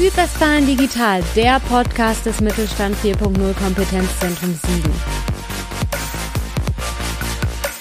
Südwestfalen Digital, der Podcast des Mittelstand 4.0 Kompetenzzentrums Siegen.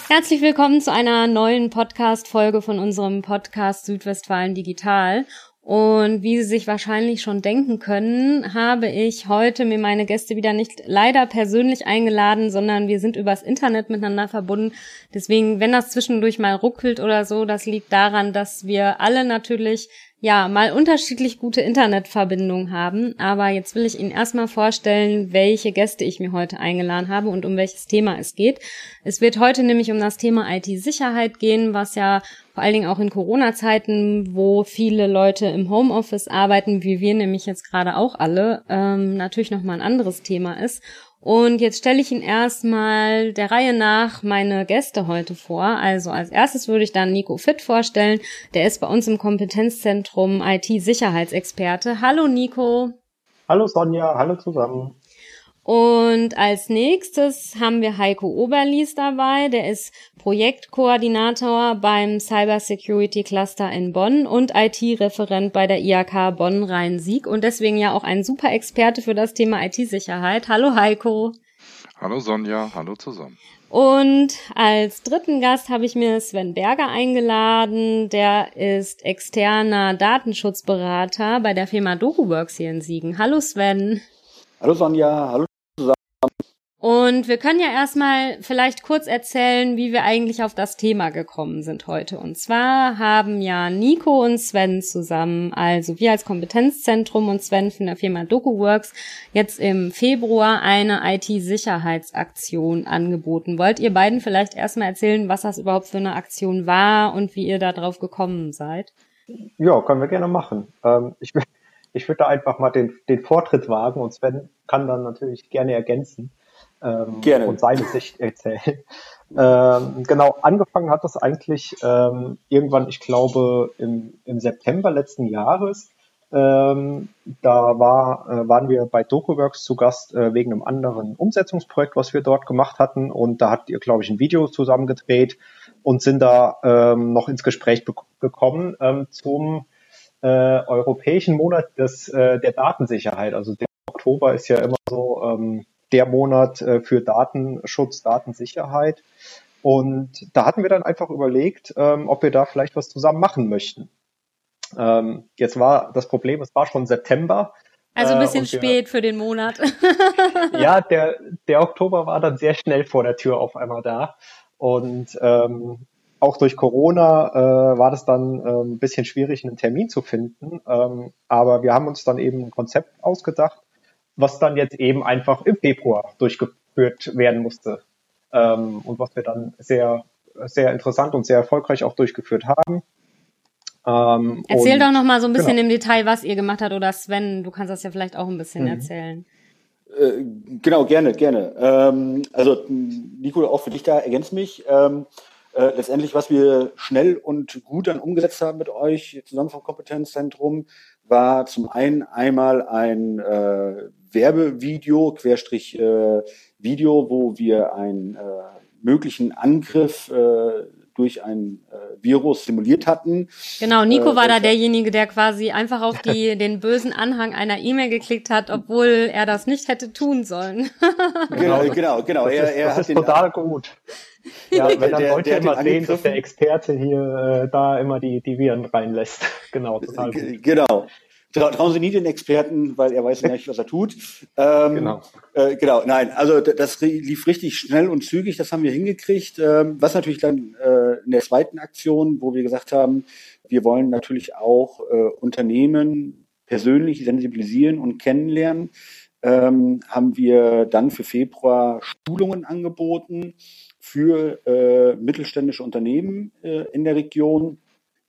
Herzlich willkommen zu einer neuen Podcast-Folge von unserem Podcast Südwestfalen Digital. Und wie Sie sich wahrscheinlich schon denken können, habe ich heute mir meine Gäste wieder nicht leider persönlich eingeladen, sondern wir sind übers Internet miteinander verbunden. Deswegen, wenn das zwischendurch mal ruckelt oder so, das liegt daran, dass wir alle natürlich ja, mal unterschiedlich gute Internetverbindungen haben. Aber jetzt will ich Ihnen erstmal vorstellen, welche Gäste ich mir heute eingeladen habe und um welches Thema es geht. Es wird heute nämlich um das Thema IT-Sicherheit gehen, was ja vor allen Dingen auch in Corona-Zeiten, wo viele Leute im Homeoffice arbeiten, wie wir nämlich jetzt gerade auch alle, ähm, natürlich nochmal ein anderes Thema ist. Und jetzt stelle ich Ihnen erstmal der Reihe nach meine Gäste heute vor. Also als erstes würde ich dann Nico Fitt vorstellen. Der ist bei uns im Kompetenzzentrum IT-Sicherheitsexperte. Hallo Nico. Hallo Sonja, hallo zusammen. Und als nächstes haben wir Heiko Oberlies dabei. Der ist Projektkoordinator beim Cyber Security Cluster in Bonn und IT-Referent bei der IAK Bonn-Rhein-Sieg und deswegen ja auch ein super Experte für das Thema IT-Sicherheit. Hallo Heiko. Hallo Sonja, hallo zusammen. Und als dritten Gast habe ich mir Sven Berger eingeladen. Der ist externer Datenschutzberater bei der Firma DokuWorks hier in Siegen. Hallo Sven. Hallo Sonja, hallo und wir können ja erstmal vielleicht kurz erzählen, wie wir eigentlich auf das Thema gekommen sind heute. Und zwar haben ja Nico und Sven zusammen, also wir als Kompetenzzentrum und Sven von der Firma DokuWorks, jetzt im Februar eine IT-Sicherheitsaktion angeboten. Wollt ihr beiden vielleicht erstmal erzählen, was das überhaupt für eine Aktion war und wie ihr da drauf gekommen seid? Ja, können wir gerne machen. Ähm, ich, ich würde da einfach mal den, den Vortritt wagen und Sven kann dann natürlich gerne ergänzen ähm, Gerne. und seine Sicht erzählen. Ähm, genau, angefangen hat das eigentlich ähm, irgendwann, ich glaube, im, im September letzten Jahres. Ähm, da war, äh, waren wir bei DokuWorks zu Gast äh, wegen einem anderen Umsetzungsprojekt, was wir dort gemacht hatten. Und da habt ihr, glaube ich, ein Video zusammengedreht und sind da ähm, noch ins Gespräch gekommen ähm, zum äh, Europäischen Monat des, äh, der Datensicherheit. Also der Oktober ist ja immer so ähm, der Monat äh, für Datenschutz, Datensicherheit. Und da hatten wir dann einfach überlegt, ähm, ob wir da vielleicht was zusammen machen möchten. Ähm, jetzt war das Problem, es war schon September. Also ein bisschen äh, wir, spät für den Monat. ja, der, der Oktober war dann sehr schnell vor der Tür auf einmal da. Und ähm, auch durch Corona äh, war das dann äh, ein bisschen schwierig, einen Termin zu finden. Ähm, aber wir haben uns dann eben ein Konzept ausgedacht, was dann jetzt eben einfach im Februar durchgeführt werden musste. Ähm, und was wir dann sehr, sehr interessant und sehr erfolgreich auch durchgeführt haben. Ähm, Erzähl und, doch noch mal so ein bisschen genau. im Detail, was ihr gemacht habt oder Sven, du kannst das ja vielleicht auch ein bisschen mhm. erzählen. Äh, genau, gerne, gerne. Ähm, also Nico, auch für dich da, ergänzt mich. Äh, letztendlich, was wir schnell und gut dann umgesetzt haben mit euch zusammen vom Kompetenzzentrum, war zum einen einmal ein äh, Werbevideo, Querstrich äh, Video, wo wir einen äh, möglichen Angriff äh, durch ein äh, Virus simuliert hatten. Genau, Nico äh, war da derjenige, der quasi einfach auf die, den bösen Anhang einer E-Mail geklickt hat, obwohl er das nicht hätte tun sollen. genau, genau, genau. Das er, ist, er das ist total gut. Ja, wenn dann Leute immer sehen, dass der Experte hier äh, da immer die, die Viren reinlässt. genau, total gut. Genau. Trauen Sie nie den Experten, weil er weiß nicht, was er tut. Ähm, genau. Äh, genau, nein, also das lief richtig schnell und zügig, das haben wir hingekriegt. Ähm, was natürlich dann äh, in der zweiten Aktion, wo wir gesagt haben, wir wollen natürlich auch äh, Unternehmen persönlich sensibilisieren und kennenlernen, ähm, haben wir dann für Februar Schulungen angeboten für äh, mittelständische Unternehmen äh, in der Region,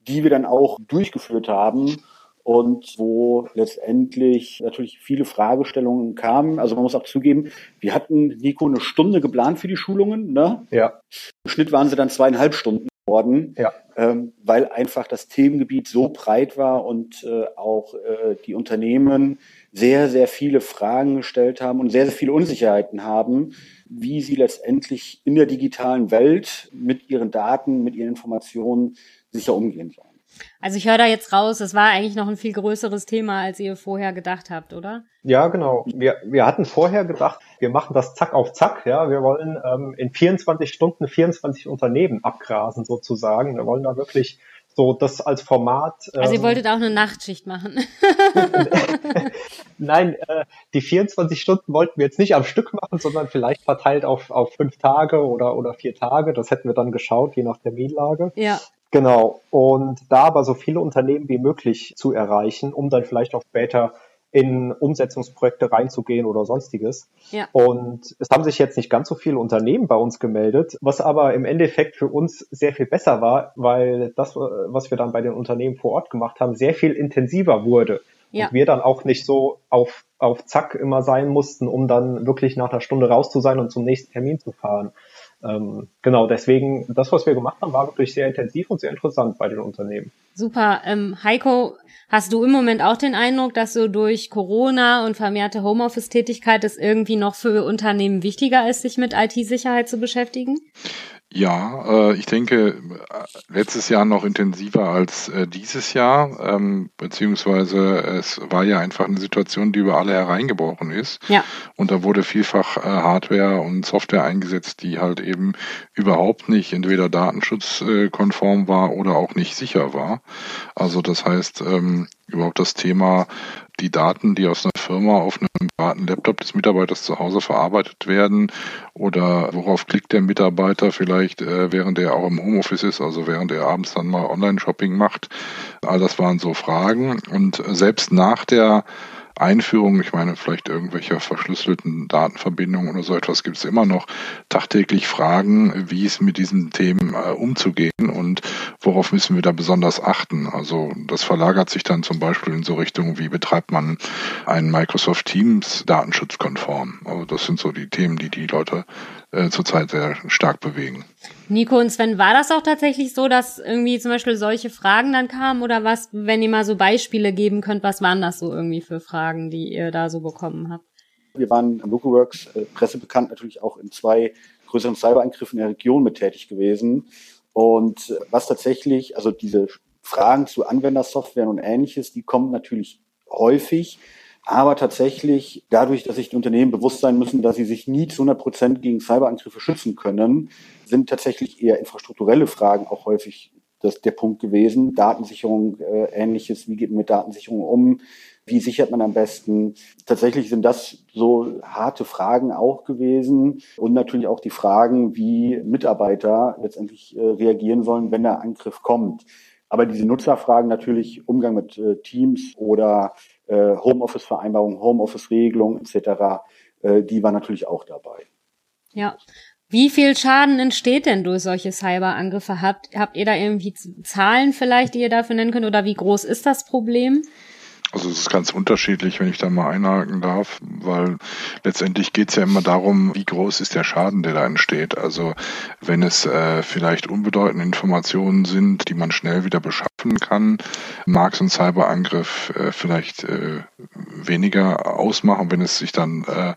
die wir dann auch durchgeführt haben und wo letztendlich natürlich viele Fragestellungen kamen. Also man muss auch zugeben, wir hatten, Nico, eine Stunde geplant für die Schulungen. Ne? Ja. Im Schnitt waren sie dann zweieinhalb Stunden geworden, ja. ähm, weil einfach das Themengebiet so breit war und äh, auch äh, die Unternehmen sehr, sehr viele Fragen gestellt haben und sehr, sehr viele Unsicherheiten haben, wie sie letztendlich in der digitalen Welt mit ihren Daten, mit ihren Informationen sicher umgehen sollen. Also ich höre da jetzt raus, es war eigentlich noch ein viel größeres Thema, als ihr vorher gedacht habt, oder? Ja, genau. Wir, wir hatten vorher gedacht, wir machen das zack auf zack. Ja, wir wollen ähm, in 24 Stunden 24 Unternehmen abgrasen sozusagen. Wir wollen da wirklich so das als Format. Ähm, also ihr ähm, wolltet auch eine Nachtschicht machen. Nein, äh, die 24 Stunden wollten wir jetzt nicht am Stück machen, sondern vielleicht verteilt auf, auf fünf Tage oder, oder vier Tage. Das hätten wir dann geschaut, je nach Terminlage. Ja. Genau. Und da aber so viele Unternehmen wie möglich zu erreichen, um dann vielleicht auch später in Umsetzungsprojekte reinzugehen oder sonstiges. Ja. Und es haben sich jetzt nicht ganz so viele Unternehmen bei uns gemeldet, was aber im Endeffekt für uns sehr viel besser war, weil das, was wir dann bei den Unternehmen vor Ort gemacht haben, sehr viel intensiver wurde. Ja. Und wir dann auch nicht so auf, auf Zack immer sein mussten, um dann wirklich nach einer Stunde raus zu sein und zum nächsten Termin zu fahren. Ähm, genau, deswegen, das, was wir gemacht haben, war wirklich sehr intensiv und sehr interessant bei den Unternehmen. Super. Ähm, Heiko, hast du im Moment auch den Eindruck, dass so durch Corona und vermehrte Homeoffice-Tätigkeit es irgendwie noch für Unternehmen wichtiger ist, sich mit IT-Sicherheit zu beschäftigen? Ja, äh, ich denke, äh, letztes Jahr noch intensiver als äh, dieses Jahr, ähm, beziehungsweise es war ja einfach eine Situation, die über alle hereingebrochen ist. Ja. Und da wurde vielfach äh, Hardware und Software eingesetzt, die halt eben überhaupt nicht entweder datenschutzkonform war oder auch nicht sicher war. Also das heißt, ähm, überhaupt das Thema die Daten, die aus einer Firma auf einem privaten Laptop des Mitarbeiters zu Hause verarbeitet werden oder worauf klickt der Mitarbeiter vielleicht, äh, während er auch im Homeoffice ist, also während er abends dann mal Online-Shopping macht. All das waren so Fragen und selbst nach der Einführung, ich meine, vielleicht irgendwelche verschlüsselten Datenverbindungen oder so etwas gibt es immer noch, tagtäglich Fragen, wie es mit diesen Themen äh, umzugehen und worauf müssen wir da besonders achten. Also das verlagert sich dann zum Beispiel in so Richtungen, wie betreibt man einen Microsoft Teams datenschutzkonform. Also das sind so die Themen, die die Leute äh, zurzeit sehr stark bewegen. Nico und Sven, war das auch tatsächlich so, dass irgendwie zum Beispiel solche Fragen dann kamen oder was, wenn ihr mal so Beispiele geben könnt, was waren das so irgendwie für Fragen, die ihr da so bekommen habt? Wir waren LocoWorks äh, pressebekannt natürlich auch in zwei größeren Cyberangriffen in der Region mit tätig gewesen. Und äh, was tatsächlich, also diese Fragen zu Anwendersoftware und ähnliches, die kommen natürlich häufig. Aber tatsächlich, dadurch, dass sich die Unternehmen bewusst sein müssen, dass sie sich nie zu 100 Prozent gegen Cyberangriffe schützen können, sind tatsächlich eher infrastrukturelle Fragen auch häufig das, der Punkt gewesen. Datensicherung, äh, ähnliches, wie geht man mit Datensicherung um? Wie sichert man am besten? Tatsächlich sind das so harte Fragen auch gewesen und natürlich auch die Fragen, wie Mitarbeiter letztendlich äh, reagieren sollen, wenn der Angriff kommt. Aber diese Nutzerfragen natürlich Umgang mit äh, Teams oder äh, Homeoffice-Vereinbarung, Homeoffice-Regelung etc., äh, die war natürlich auch dabei. Ja. Wie viel Schaden entsteht denn durch solche Cyberangriffe? Habt, habt ihr da irgendwie Zahlen vielleicht, die ihr dafür nennen könnt? Oder wie groß ist das Problem? Also es ist ganz unterschiedlich, wenn ich da mal einhaken darf, weil letztendlich geht es ja immer darum, wie groß ist der Schaden, der da entsteht. Also wenn es äh, vielleicht unbedeutende Informationen sind, die man schnell wieder beschaffen kann, mag so ein Cyberangriff äh, vielleicht äh, weniger ausmachen, wenn es sich dann äh,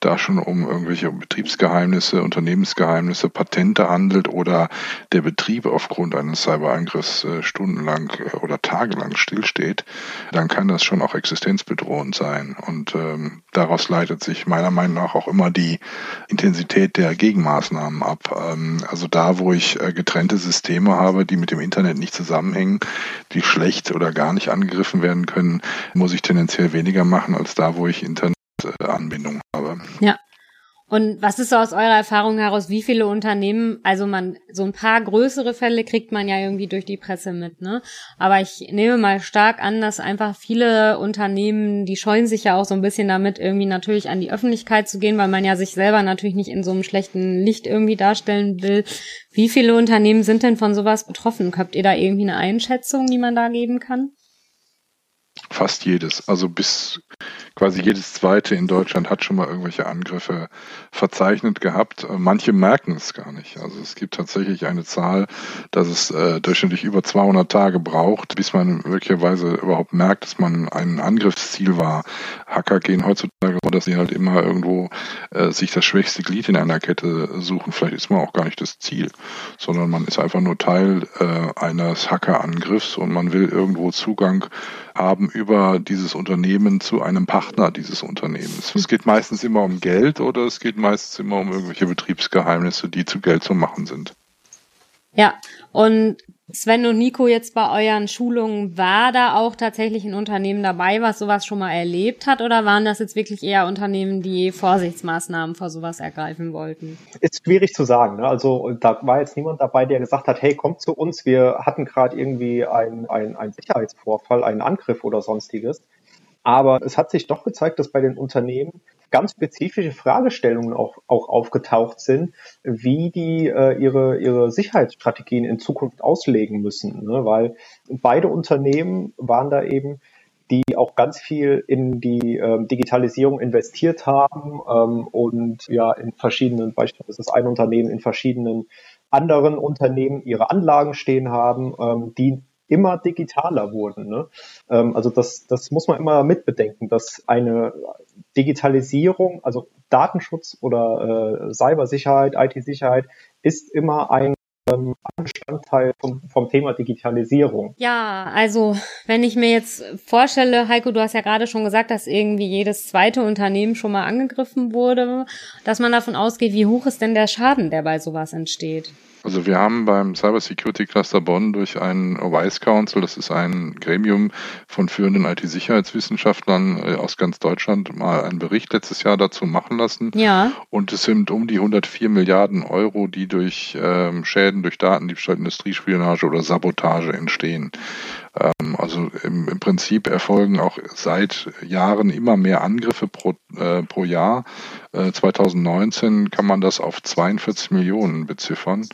da schon um irgendwelche Betriebsgeheimnisse, Unternehmensgeheimnisse, Patente handelt oder der Betrieb aufgrund eines Cyberangriffs äh, stundenlang äh, oder tagelang stillsteht, dann kann das schon auch existenzbedrohend sein. Und ähm, daraus leitet sich meiner Meinung nach auch immer die Intensität der Gegenmaßnahmen ab. Ähm, also da, wo ich äh, getrennte Systeme habe, die mit dem Internet nicht zusammenhängen, die schlecht oder gar nicht angegriffen werden können, muss ich tendenziell weniger machen als da, wo ich Internet Anbindung habe. Ja. Und was ist so aus eurer Erfahrung heraus, wie viele Unternehmen, also man, so ein paar größere Fälle kriegt man ja irgendwie durch die Presse mit, ne? Aber ich nehme mal stark an, dass einfach viele Unternehmen, die scheuen sich ja auch so ein bisschen damit, irgendwie natürlich an die Öffentlichkeit zu gehen, weil man ja sich selber natürlich nicht in so einem schlechten Licht irgendwie darstellen will. Wie viele Unternehmen sind denn von sowas betroffen? Habt ihr da irgendwie eine Einschätzung, die man da geben kann? Fast jedes. Also bis quasi jedes zweite in Deutschland hat schon mal irgendwelche Angriffe verzeichnet gehabt. Manche merken es gar nicht. Also es gibt tatsächlich eine Zahl, dass es äh, durchschnittlich über 200 Tage braucht, bis man möglicherweise überhaupt merkt, dass man ein Angriffsziel war. Hacker gehen heutzutage dass sie halt immer irgendwo äh, sich das schwächste Glied in einer Kette suchen. Vielleicht ist man auch gar nicht das Ziel, sondern man ist einfach nur Teil äh, eines Hackerangriffs und man will irgendwo Zugang haben über dieses Unternehmen zu einem Partner dieses Unternehmens. Es geht meistens immer um Geld oder es geht meistens immer um irgendwelche Betriebsgeheimnisse, die zu Geld zu machen sind. Ja, und Sven und Nico jetzt bei euren Schulungen, war da auch tatsächlich ein Unternehmen dabei, was sowas schon mal erlebt hat? Oder waren das jetzt wirklich eher Unternehmen, die Vorsichtsmaßnahmen vor sowas ergreifen wollten? Ist schwierig zu sagen. Ne? Also da war jetzt niemand dabei, der gesagt hat, hey, kommt zu uns, wir hatten gerade irgendwie einen ein Sicherheitsvorfall, einen Angriff oder sonstiges. Aber es hat sich doch gezeigt, dass bei den Unternehmen ganz spezifische Fragestellungen auch, auch aufgetaucht sind, wie die äh, ihre, ihre Sicherheitsstrategien in Zukunft auslegen müssen. Ne? Weil beide Unternehmen waren da eben die auch ganz viel in die ähm, Digitalisierung investiert haben ähm, und ja in verschiedenen, beispielsweise das ein Unternehmen in verschiedenen anderen Unternehmen ihre Anlagen stehen haben, ähm, die immer digitaler wurden. Ne? Ähm, also das, das muss man immer mitbedenken, dass eine Digitalisierung, also Datenschutz oder äh, Cybersicherheit, IT-Sicherheit ist immer ein ähm, Bestandteil vom, vom Thema Digitalisierung. Ja, also wenn ich mir jetzt vorstelle, Heiko, du hast ja gerade schon gesagt, dass irgendwie jedes zweite Unternehmen schon mal angegriffen wurde, dass man davon ausgeht, wie hoch ist denn der Schaden, der bei sowas entsteht? Also wir haben beim Cyber Security Cluster Bonn durch einen WISE Council, das ist ein Gremium von führenden IT-Sicherheitswissenschaftlern äh, aus ganz Deutschland, mal einen Bericht letztes Jahr dazu machen lassen. Ja. Und es sind um die 104 Milliarden Euro, die durch ähm, Schäden durch Datendiebstahl, Industriespionage oder Sabotage entstehen. Ähm, also im, im, Prinzip erfolgen auch seit Jahren immer mehr Angriffe pro, äh, pro Jahr. Äh, 2019 kann man das auf 42 Millionen beziffern.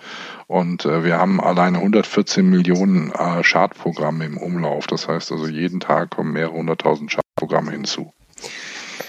Und äh, wir haben alleine 114 Millionen äh, Schadprogramme im Umlauf. Das heißt also, jeden Tag kommen mehrere hunderttausend Schadprogramme hinzu.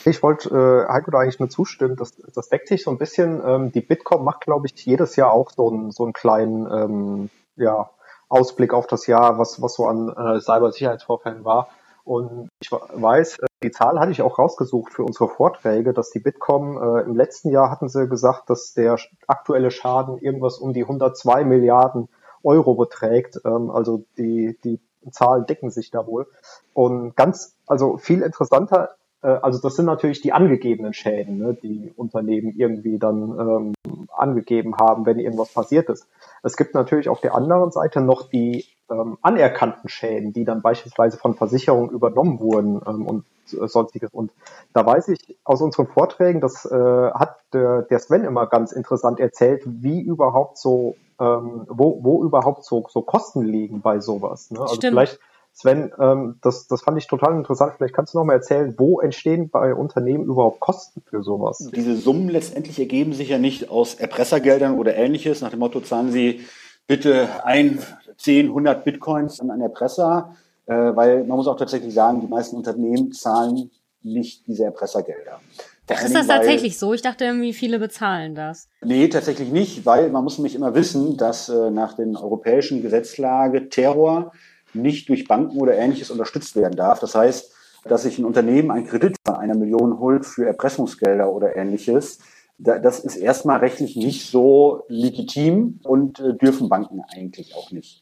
Ich wollte äh, Heiko da eigentlich nur zustimmen, das, das deckt sich so ein bisschen. Ähm, die Bitkom macht, glaube ich, jedes Jahr auch so, ein, so einen kleinen ähm, ja, Ausblick auf das Jahr, was, was so an äh, Cybersicherheitsvorfällen war. Und ich weiß, äh, die Zahl hatte ich auch rausgesucht für unsere Vorträge, dass die Bitkom äh, im letzten Jahr hatten sie gesagt, dass der aktuelle Schaden irgendwas um die 102 Milliarden Euro beträgt. Ähm, also die, die Zahlen decken sich da wohl. Und ganz, also viel interessanter also das sind natürlich die angegebenen Schäden, ne, die Unternehmen irgendwie dann ähm, angegeben haben, wenn irgendwas passiert ist. Es gibt natürlich auf der anderen Seite noch die ähm, anerkannten Schäden, die dann beispielsweise von Versicherungen übernommen wurden ähm, und äh, sonstiges. Und da weiß ich aus unseren Vorträgen, das äh, hat der, der Sven immer ganz interessant erzählt, wie überhaupt so, ähm, wo, wo überhaupt so, so Kosten liegen bei sowas. Ne? Also Stimmt. vielleicht Sven, ähm, das, das fand ich total interessant. Vielleicht kannst du noch mal erzählen, wo entstehen bei Unternehmen überhaupt Kosten für sowas? Diese Summen letztendlich ergeben sich ja nicht aus Erpressergeldern oder ähnliches. Nach dem Motto, zahlen Sie bitte ein, zehn, hundert Bitcoins an einen Erpresser. Äh, weil man muss auch tatsächlich sagen, die meisten Unternehmen zahlen nicht diese Erpressergelder. Ach, ist das tatsächlich so? Ich dachte irgendwie, viele bezahlen das. Nee, tatsächlich nicht, weil man muss nämlich immer wissen, dass äh, nach den europäischen Gesetzlage Terror nicht durch Banken oder ähnliches unterstützt werden darf. Das heißt, dass sich ein Unternehmen einen Kredit von einer Million holt für Erpressungsgelder oder ähnliches, das ist erstmal rechtlich nicht so legitim und äh, dürfen Banken eigentlich auch nicht.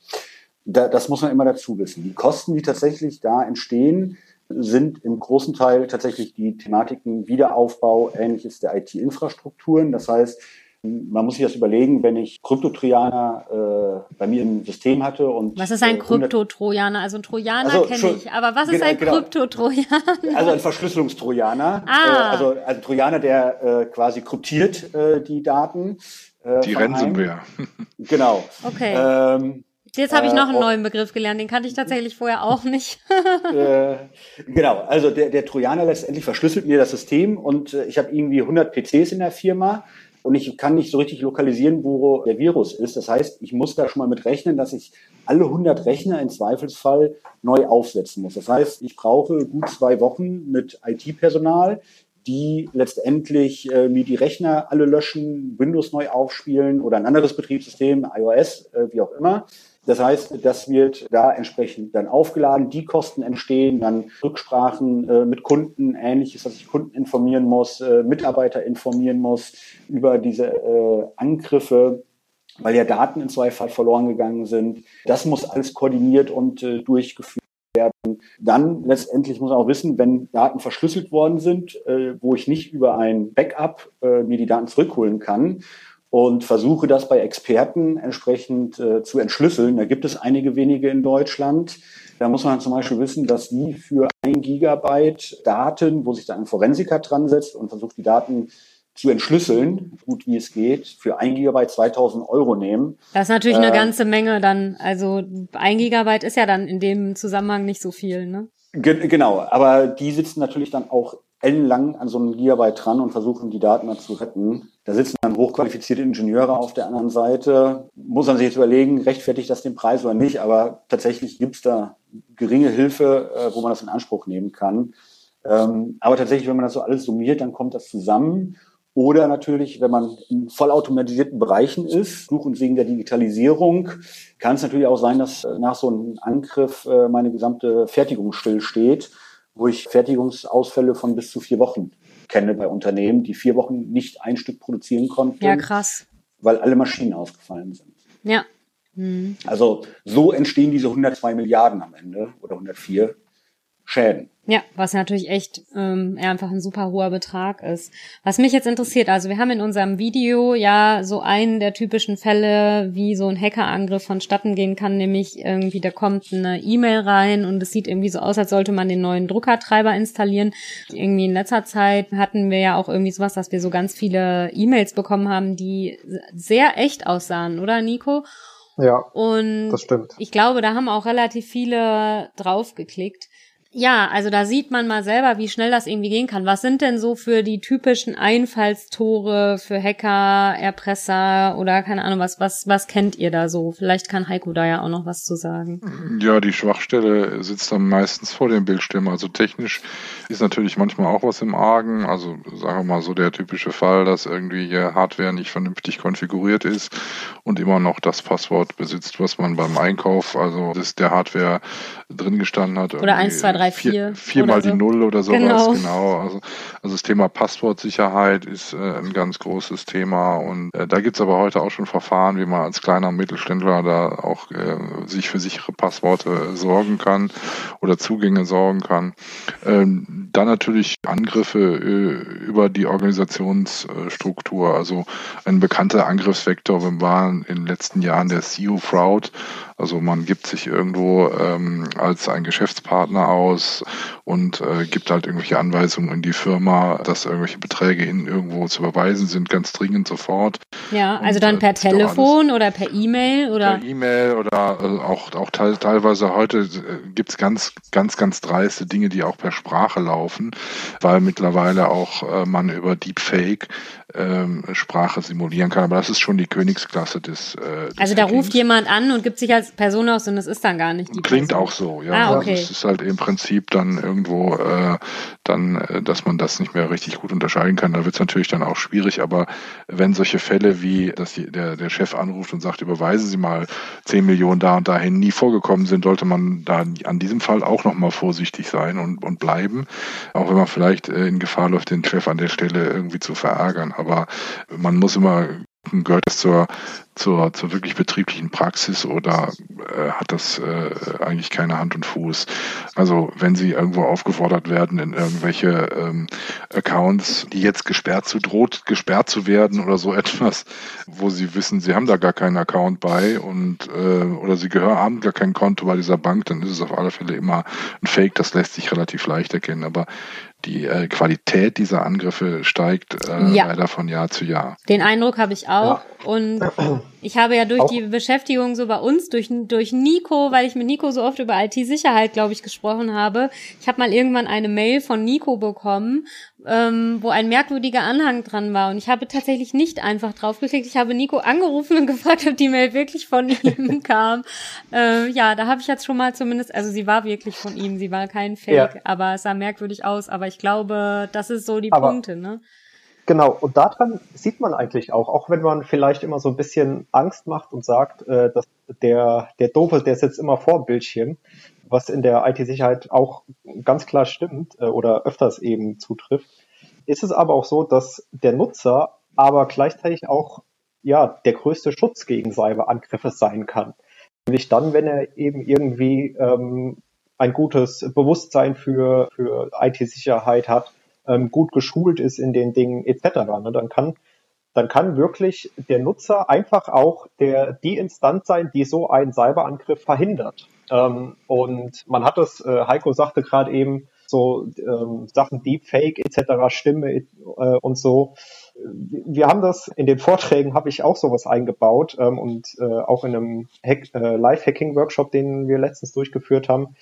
das muss man immer dazu wissen. Die Kosten, die tatsächlich da entstehen, sind im großen Teil tatsächlich die Thematiken Wiederaufbau, ähnliches der IT-Infrastrukturen. Das heißt, man muss sich das überlegen, wenn ich Kryptotrojaner äh, bei mir im System hatte und was ist ein äh, Kryptotrojaner? Also ein Trojaner also, kenne ich, aber was ist genau, ein Kryptotrojaner? Also ein Verschlüsselungstrojaner. Ah. Äh, also ein Trojaner, der äh, quasi kryptiert äh, die Daten. Äh, die Ransomware. Genau. Okay. Ähm, Jetzt habe ich noch einen äh, neuen Begriff gelernt, den kannte ich tatsächlich vorher auch nicht. äh, genau, also der, der Trojaner letztendlich verschlüsselt mir das System und äh, ich habe irgendwie 100 PCs in der Firma und ich kann nicht so richtig lokalisieren, wo der Virus ist. Das heißt, ich muss da schon mal mit rechnen, dass ich alle 100 Rechner im Zweifelsfall neu aufsetzen muss. Das heißt, ich brauche gut zwei Wochen mit IT-Personal, die letztendlich äh, mir die Rechner alle löschen, Windows neu aufspielen oder ein anderes Betriebssystem, iOS, äh, wie auch immer. Das heißt, das wird da entsprechend dann aufgeladen. Die Kosten entstehen, dann Rücksprachen äh, mit Kunden, ähnliches, dass ich Kunden informieren muss, äh, Mitarbeiter informieren muss über diese äh, Angriffe, weil ja Daten in zwei Fall verloren gegangen sind. Das muss alles koordiniert und äh, durchgeführt werden. Dann letztendlich muss man auch wissen, wenn Daten verschlüsselt worden sind, äh, wo ich nicht über ein Backup äh, mir die Daten zurückholen kann und versuche das bei Experten entsprechend äh, zu entschlüsseln. Da gibt es einige wenige in Deutschland. Da muss man zum Beispiel wissen, dass die für ein Gigabyte Daten, wo sich dann ein Forensiker dran setzt und versucht, die Daten zu entschlüsseln, gut wie es geht, für ein Gigabyte 2000 Euro nehmen. Das ist natürlich äh, eine ganze Menge dann. Also ein Gigabyte ist ja dann in dem Zusammenhang nicht so viel, ne? Ge genau, aber die sitzen natürlich dann auch ellenlang an so einem Gigabyte dran und versuchen, die Daten dann zu retten. Da sitzen dann hochqualifizierte Ingenieure auf der anderen Seite. Muss man sich jetzt überlegen, rechtfertigt das den Preis oder nicht, aber tatsächlich gibt es da geringe Hilfe, äh, wo man das in Anspruch nehmen kann. Ähm, aber tatsächlich, wenn man das so alles summiert, dann kommt das zusammen. Oder natürlich, wenn man in vollautomatisierten Bereichen ist, Such und wegen der Digitalisierung, kann es natürlich auch sein, dass äh, nach so einem Angriff äh, meine gesamte Fertigung stillsteht wo ich Fertigungsausfälle von bis zu vier Wochen kenne bei Unternehmen, die vier Wochen nicht ein Stück produzieren konnten. Ja, krass. Weil alle Maschinen ausgefallen sind. Ja. Mhm. Also so entstehen diese 102 Milliarden am Ende oder 104 Schäden. Ja, was natürlich echt ähm, einfach ein super hoher Betrag ist. Was mich jetzt interessiert, also wir haben in unserem Video ja so einen der typischen Fälle, wie so ein Hackerangriff vonstatten gehen kann, nämlich irgendwie da kommt eine E-Mail rein und es sieht irgendwie so aus, als sollte man den neuen Druckertreiber installieren. Irgendwie in letzter Zeit hatten wir ja auch irgendwie sowas, dass wir so ganz viele E-Mails bekommen haben, die sehr echt aussahen, oder Nico? Ja, und das stimmt. Ich glaube, da haben auch relativ viele draufgeklickt. Ja, also da sieht man mal selber, wie schnell das irgendwie gehen kann. Was sind denn so für die typischen Einfallstore für Hacker, Erpresser oder keine Ahnung, was, was, was kennt ihr da so? Vielleicht kann Heiko da ja auch noch was zu sagen. Ja, die Schwachstelle sitzt dann meistens vor dem Bildschirm. Also technisch ist natürlich manchmal auch was im Argen. Also sagen wir mal so der typische Fall, dass irgendwie Hardware nicht vernünftig konfiguriert ist und immer noch das Passwort besitzt, was man beim Einkauf, also das der Hardware drin gestanden hat. Oder 1, 2, 3 drei, vier. viermal so. die Null oder sowas, genau. genau. Also, also das Thema Passwortsicherheit ist äh, ein ganz großes Thema und äh, da gibt's aber heute auch schon Verfahren, wie man als kleiner Mittelständler da auch äh, sich für sichere Passworte sorgen kann oder Zugänge sorgen kann. Ähm, dann natürlich Angriffe äh, über die Organisationsstruktur. Also ein bekannter Angriffsvektor waren in den letzten Jahren der SEO-Fraud. Also man gibt sich irgendwo ähm, als ein Geschäftspartner aus und äh, gibt halt irgendwelche Anweisungen in die Firma, dass irgendwelche Beträge in irgendwo zu überweisen sind, ganz dringend sofort. Ja, also dann per Telefon oder per E-Mail oder? Per E-Mail oder äh, auch, auch te teilweise heute äh, gibt's ganz, ganz, ganz dreiste Dinge, die auch per Sprache laufen, weil mittlerweile auch äh, man über Deepfake ähm, Sprache simulieren kann. Aber das ist schon die Königsklasse des. Äh, des also da Hackings. ruft jemand an und gibt sich als Person aus und das ist dann gar nicht die Klingt Person. auch so, ja. Ah, okay. Also es ist halt im Prinzip dann irgendwo äh, dann, äh, dass man das nicht mehr richtig gut unterscheiden kann. Da wird es natürlich dann auch schwierig. Aber wenn solche Fälle wie, dass die, der, der Chef anruft und sagt, überweisen Sie mal 10 Millionen da und dahin nie vorgekommen sind, sollte man da an diesem Fall auch nochmal vorsichtig sein und, und bleiben. Auch wenn man vielleicht äh, in Gefahr läuft, den Chef an der Stelle irgendwie zu verärgern aber man muss immer gehört das zur, zur, zur wirklich betrieblichen Praxis oder äh, hat das äh, eigentlich keine Hand und Fuß? Also wenn Sie irgendwo aufgefordert werden in irgendwelche ähm, Accounts, die jetzt gesperrt zu droht, gesperrt zu werden oder so etwas, wo Sie wissen, Sie haben da gar keinen Account bei und äh, oder Sie gehören haben gar kein Konto bei dieser Bank, dann ist es auf alle Fälle immer ein Fake. Das lässt sich relativ leicht erkennen. Aber die äh, Qualität dieser Angriffe steigt äh, ja. leider von Jahr zu Jahr. Den Eindruck habe ich auch. Ja. Und ich habe ja durch auch. die Beschäftigung so bei uns, durch, durch Nico, weil ich mit Nico so oft über IT-Sicherheit, glaube ich, gesprochen habe, ich habe mal irgendwann eine Mail von Nico bekommen, ähm, wo ein merkwürdiger Anhang dran war. Und ich habe tatsächlich nicht einfach draufgeklickt. Ich habe Nico angerufen und gefragt, ob die Mail wirklich von ihm kam. Äh, ja, da habe ich jetzt schon mal zumindest, also sie war wirklich von ihm, sie war kein Fake, ja. aber es sah merkwürdig aus. Aber ich glaube, das ist so die aber Punkte, ne? Genau, und daran sieht man eigentlich auch, auch wenn man vielleicht immer so ein bisschen Angst macht und sagt, äh, dass der, der Doofe, der sitzt immer vor dem Bildschirm, was in der IT-Sicherheit auch ganz klar stimmt äh, oder öfters eben zutrifft, ist es aber auch so, dass der Nutzer aber gleichzeitig auch ja der größte Schutz gegen Cyberangriffe sein kann. Nämlich dann, wenn er eben irgendwie ähm, ein gutes Bewusstsein für, für IT-Sicherheit hat, ähm, gut geschult ist in den Dingen etc. Ne? Dann kann dann kann wirklich der Nutzer einfach auch der die Instanz sein, die so einen Cyberangriff verhindert. Ähm, und man hat es, äh, Heiko sagte gerade eben, so ähm, Sachen Deepfake etc., Stimme äh, und so. Wir haben das in den Vorträgen habe ich auch sowas eingebaut ähm, und äh, auch in einem äh, Live-Hacking-Workshop, den wir letztens durchgeführt haben,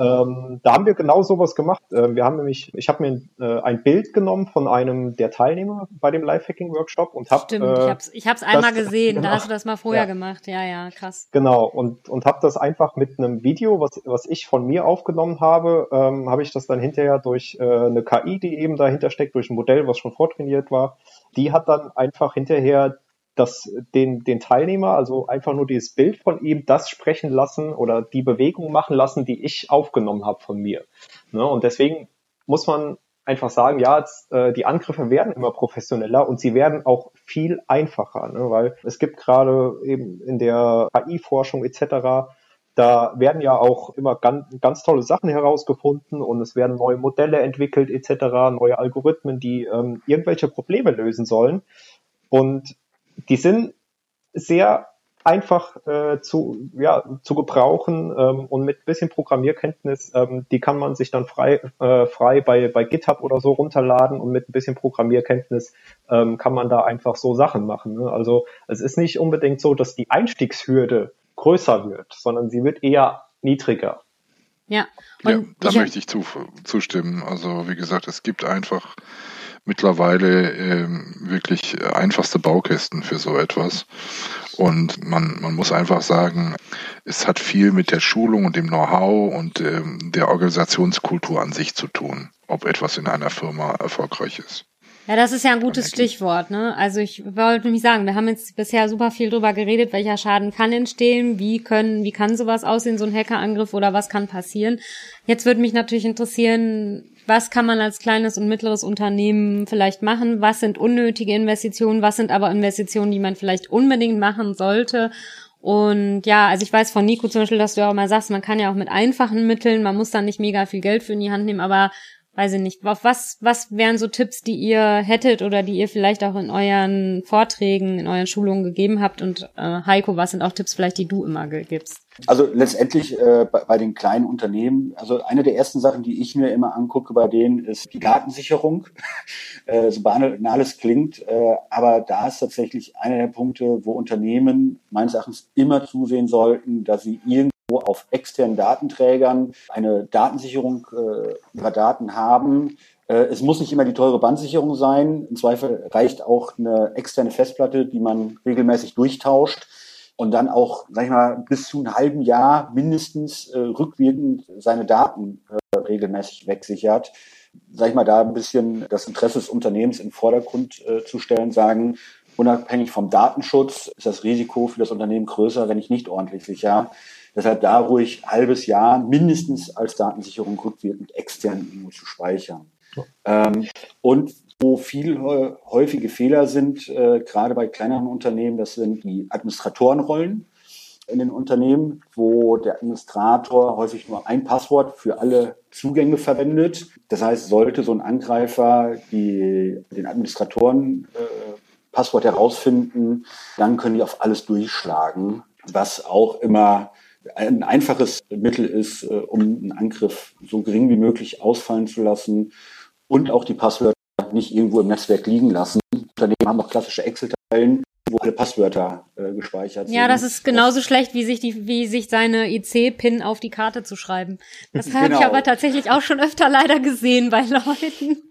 ähm, da haben wir genau sowas gemacht. Ähm, wir haben nämlich, ich habe mir äh, ein Bild genommen von einem der Teilnehmer bei dem Lifehacking-Workshop und habe. Stimmt, äh, ich habe es ich hab's einmal das, gesehen, genau, da hast du das mal vorher ja. gemacht. Ja, ja, krass. Genau, und, und habe das einfach mit einem Video, was, was ich von mir aufgenommen habe, ähm, habe ich das dann hinterher durch äh, eine KI, die eben dahinter steckt, durch ein Modell, was schon vortrainiert war, die hat dann einfach hinterher das, den, den Teilnehmer, also einfach nur dieses Bild von ihm, das sprechen lassen oder die Bewegung machen lassen, die ich aufgenommen habe von mir. Ne? Und deswegen muss man einfach sagen, ja, äh, die Angriffe werden immer professioneller und sie werden auch viel einfacher, ne? weil es gibt gerade eben in der KI-Forschung etc., da werden ja auch immer ganz, ganz tolle Sachen herausgefunden und es werden neue Modelle entwickelt etc., neue Algorithmen, die ähm, irgendwelche Probleme lösen sollen. Und die sind sehr einfach äh, zu, ja, zu gebrauchen ähm, und mit bisschen Programmierkenntnis, ähm, die kann man sich dann frei, äh, frei bei, bei GitHub oder so runterladen und mit ein bisschen Programmierkenntnis ähm, kann man da einfach so Sachen machen. Ne? Also es ist nicht unbedingt so, dass die Einstiegshürde größer wird, sondern sie wird eher niedriger. Ja, und ja da möchte ich zu, zustimmen. Also wie gesagt, es gibt einfach mittlerweile ähm, wirklich einfachste Baukästen für so etwas. Und man, man muss einfach sagen, es hat viel mit der Schulung und dem Know-how und ähm, der Organisationskultur an sich zu tun, ob etwas in einer Firma erfolgreich ist. Ja, das ist ja ein gutes Stichwort, ne? Also ich wollte nämlich sagen, wir haben jetzt bisher super viel drüber geredet, welcher Schaden kann entstehen, wie können, wie kann sowas aussehen, so ein Hackerangriff oder was kann passieren. Jetzt würde mich natürlich interessieren, was kann man als kleines und mittleres Unternehmen vielleicht machen? Was sind unnötige Investitionen? Was sind aber Investitionen, die man vielleicht unbedingt machen sollte? Und ja, also ich weiß von Nico zum Beispiel, dass du auch mal sagst, man kann ja auch mit einfachen Mitteln, man muss da nicht mega viel Geld für in die Hand nehmen, aber weiß ich nicht, auf was, was wären so Tipps, die ihr hättet oder die ihr vielleicht auch in euren Vorträgen, in euren Schulungen gegeben habt? Und äh, Heiko, was sind auch Tipps vielleicht, die du immer gibst? Also letztendlich äh, bei, bei, den kleinen Unternehmen, also eine der ersten Sachen, die ich mir immer angucke bei denen, ist die Datensicherung. äh, so banal es klingt, äh, aber da ist tatsächlich einer der Punkte, wo Unternehmen meines Erachtens immer zusehen sollten, dass sie irgendwo auf externen Datenträgern eine Datensicherung äh, ihrer Daten haben. Äh, es muss nicht immer die teure Bandsicherung sein. Im Zweifel reicht auch eine externe Festplatte, die man regelmäßig durchtauscht und dann auch, sag ich mal, bis zu einem halben Jahr mindestens äh, rückwirkend seine Daten äh, regelmäßig wegsichert. Sag ich mal, da ein bisschen das Interesse des Unternehmens in den Vordergrund äh, zu stellen, sagen, unabhängig vom Datenschutz ist das Risiko für das Unternehmen größer, wenn ich nicht ordentlich sicher. Deshalb da ruhig halbes Jahr mindestens als Datensicherung rückwirkend extern irgendwo zu speichern. Ähm, und wo viel häufige Fehler sind, äh, gerade bei kleineren Unternehmen, das sind die Administratorenrollen in den Unternehmen, wo der Administrator häufig nur ein Passwort für alle Zugänge verwendet. Das heißt, sollte so ein Angreifer die, den Administratoren äh, Passwort herausfinden, dann können die auf alles durchschlagen, was auch immer ein einfaches Mittel ist, äh, um einen Angriff so gering wie möglich ausfallen zu lassen und auch die Passwörter nicht irgendwo im Netzwerk liegen lassen. Unternehmen haben auch klassische Excel-Tabellen, wo alle Passwörter äh, gespeichert sind. Ja, das ist genauso schlecht, wie sich die, wie sich seine IC-Pin auf die Karte zu schreiben. Das genau. habe ich aber tatsächlich auch schon öfter leider gesehen bei Leuten.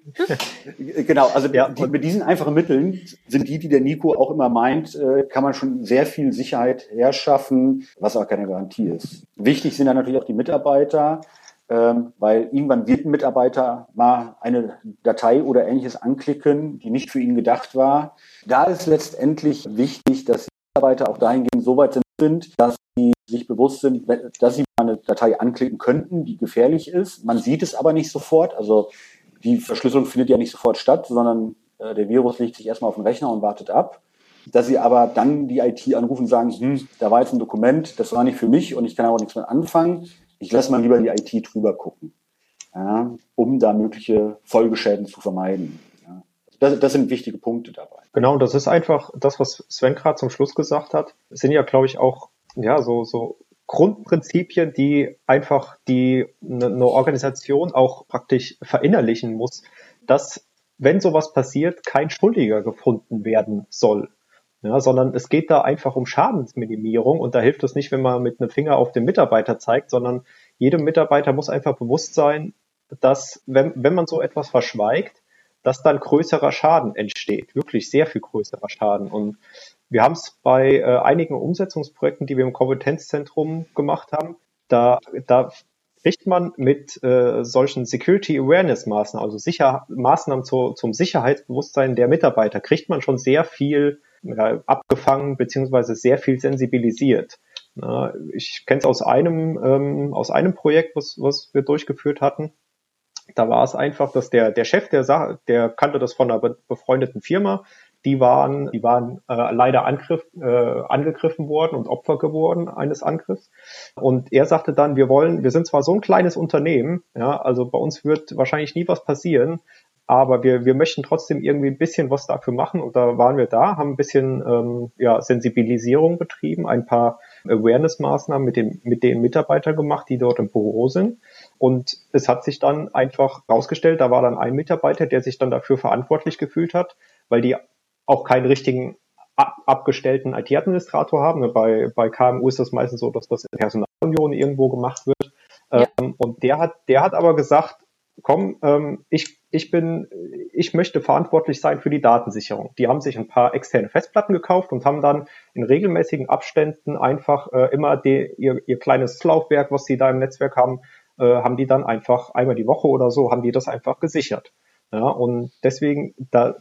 genau, also ja, die, mit diesen einfachen Mitteln sind die, die der Nico auch immer meint, äh, kann man schon sehr viel Sicherheit herschaffen, was auch keine Garantie ist. Wichtig sind dann natürlich auch die Mitarbeiter ähm, weil irgendwann wird ein Mitarbeiter mal eine Datei oder ähnliches anklicken, die nicht für ihn gedacht war. Da ist letztendlich wichtig, dass die Mitarbeiter auch dahingehend so weit sind, dass sie sich bewusst sind, dass sie eine Datei anklicken könnten, die gefährlich ist. Man sieht es aber nicht sofort. Also die Verschlüsselung findet ja nicht sofort statt, sondern äh, der Virus legt sich erstmal auf den Rechner und wartet ab. Dass sie aber dann die IT anrufen und sagen, hm, da war jetzt ein Dokument, das war nicht für mich und ich kann auch nichts mehr anfangen ich lasse mal lieber die IT drüber gucken, ja, um da mögliche Folgeschäden zu vermeiden. Ja. Das, das sind wichtige Punkte dabei. Genau, das ist einfach das, was Sven gerade zum Schluss gesagt hat. Sind ja, glaube ich, auch ja so so Grundprinzipien, die einfach die eine ne Organisation auch praktisch verinnerlichen muss, dass wenn sowas passiert, kein Schuldiger gefunden werden soll. Ja, sondern es geht da einfach um Schadensminimierung und da hilft es nicht, wenn man mit einem Finger auf den Mitarbeiter zeigt, sondern jedem Mitarbeiter muss einfach bewusst sein, dass wenn, wenn man so etwas verschweigt, dass dann größerer Schaden entsteht, wirklich sehr viel größerer Schaden. Und wir haben es bei äh, einigen Umsetzungsprojekten, die wir im Kompetenzzentrum gemacht haben, da, da kriegt man mit äh, solchen Security Awareness Maßnahmen, also Sicher Maßnahmen zu, zum Sicherheitsbewusstsein der Mitarbeiter, kriegt man schon sehr viel ja, abgefangen beziehungsweise sehr viel sensibilisiert. Na, ich kenne es aus einem ähm, aus einem Projekt, was, was wir durchgeführt hatten. Da war es einfach, dass der der Chef der Sache, der kannte das von einer befreundeten Firma, die waren, die waren äh, leider Angriff, äh, angegriffen worden und Opfer geworden eines Angriffs. Und er sagte dann, wir wollen, wir sind zwar so ein kleines Unternehmen, ja, also bei uns wird wahrscheinlich nie was passieren, aber wir, wir möchten trotzdem irgendwie ein bisschen was dafür machen und da waren wir da, haben ein bisschen ähm, ja, Sensibilisierung betrieben, ein paar Awareness-Maßnahmen mit, dem, mit den Mitarbeitern gemacht, die dort im Büro sind. Und es hat sich dann einfach rausgestellt, da war dann ein Mitarbeiter, der sich dann dafür verantwortlich gefühlt hat, weil die auch keinen richtigen ab abgestellten IT-Administrator haben. Bei, bei KMU ist das meistens so, dass das in Personalunion irgendwo gemacht wird. Ja. Ähm, und der hat, der hat aber gesagt, komm, ähm, ich, ich bin, ich möchte verantwortlich sein für die Datensicherung. Die haben sich ein paar externe Festplatten gekauft und haben dann in regelmäßigen Abständen einfach äh, immer die, ihr, ihr kleines Laufwerk, was sie da im Netzwerk haben, äh, haben die dann einfach einmal die Woche oder so, haben die das einfach gesichert. Ja, und deswegen, da,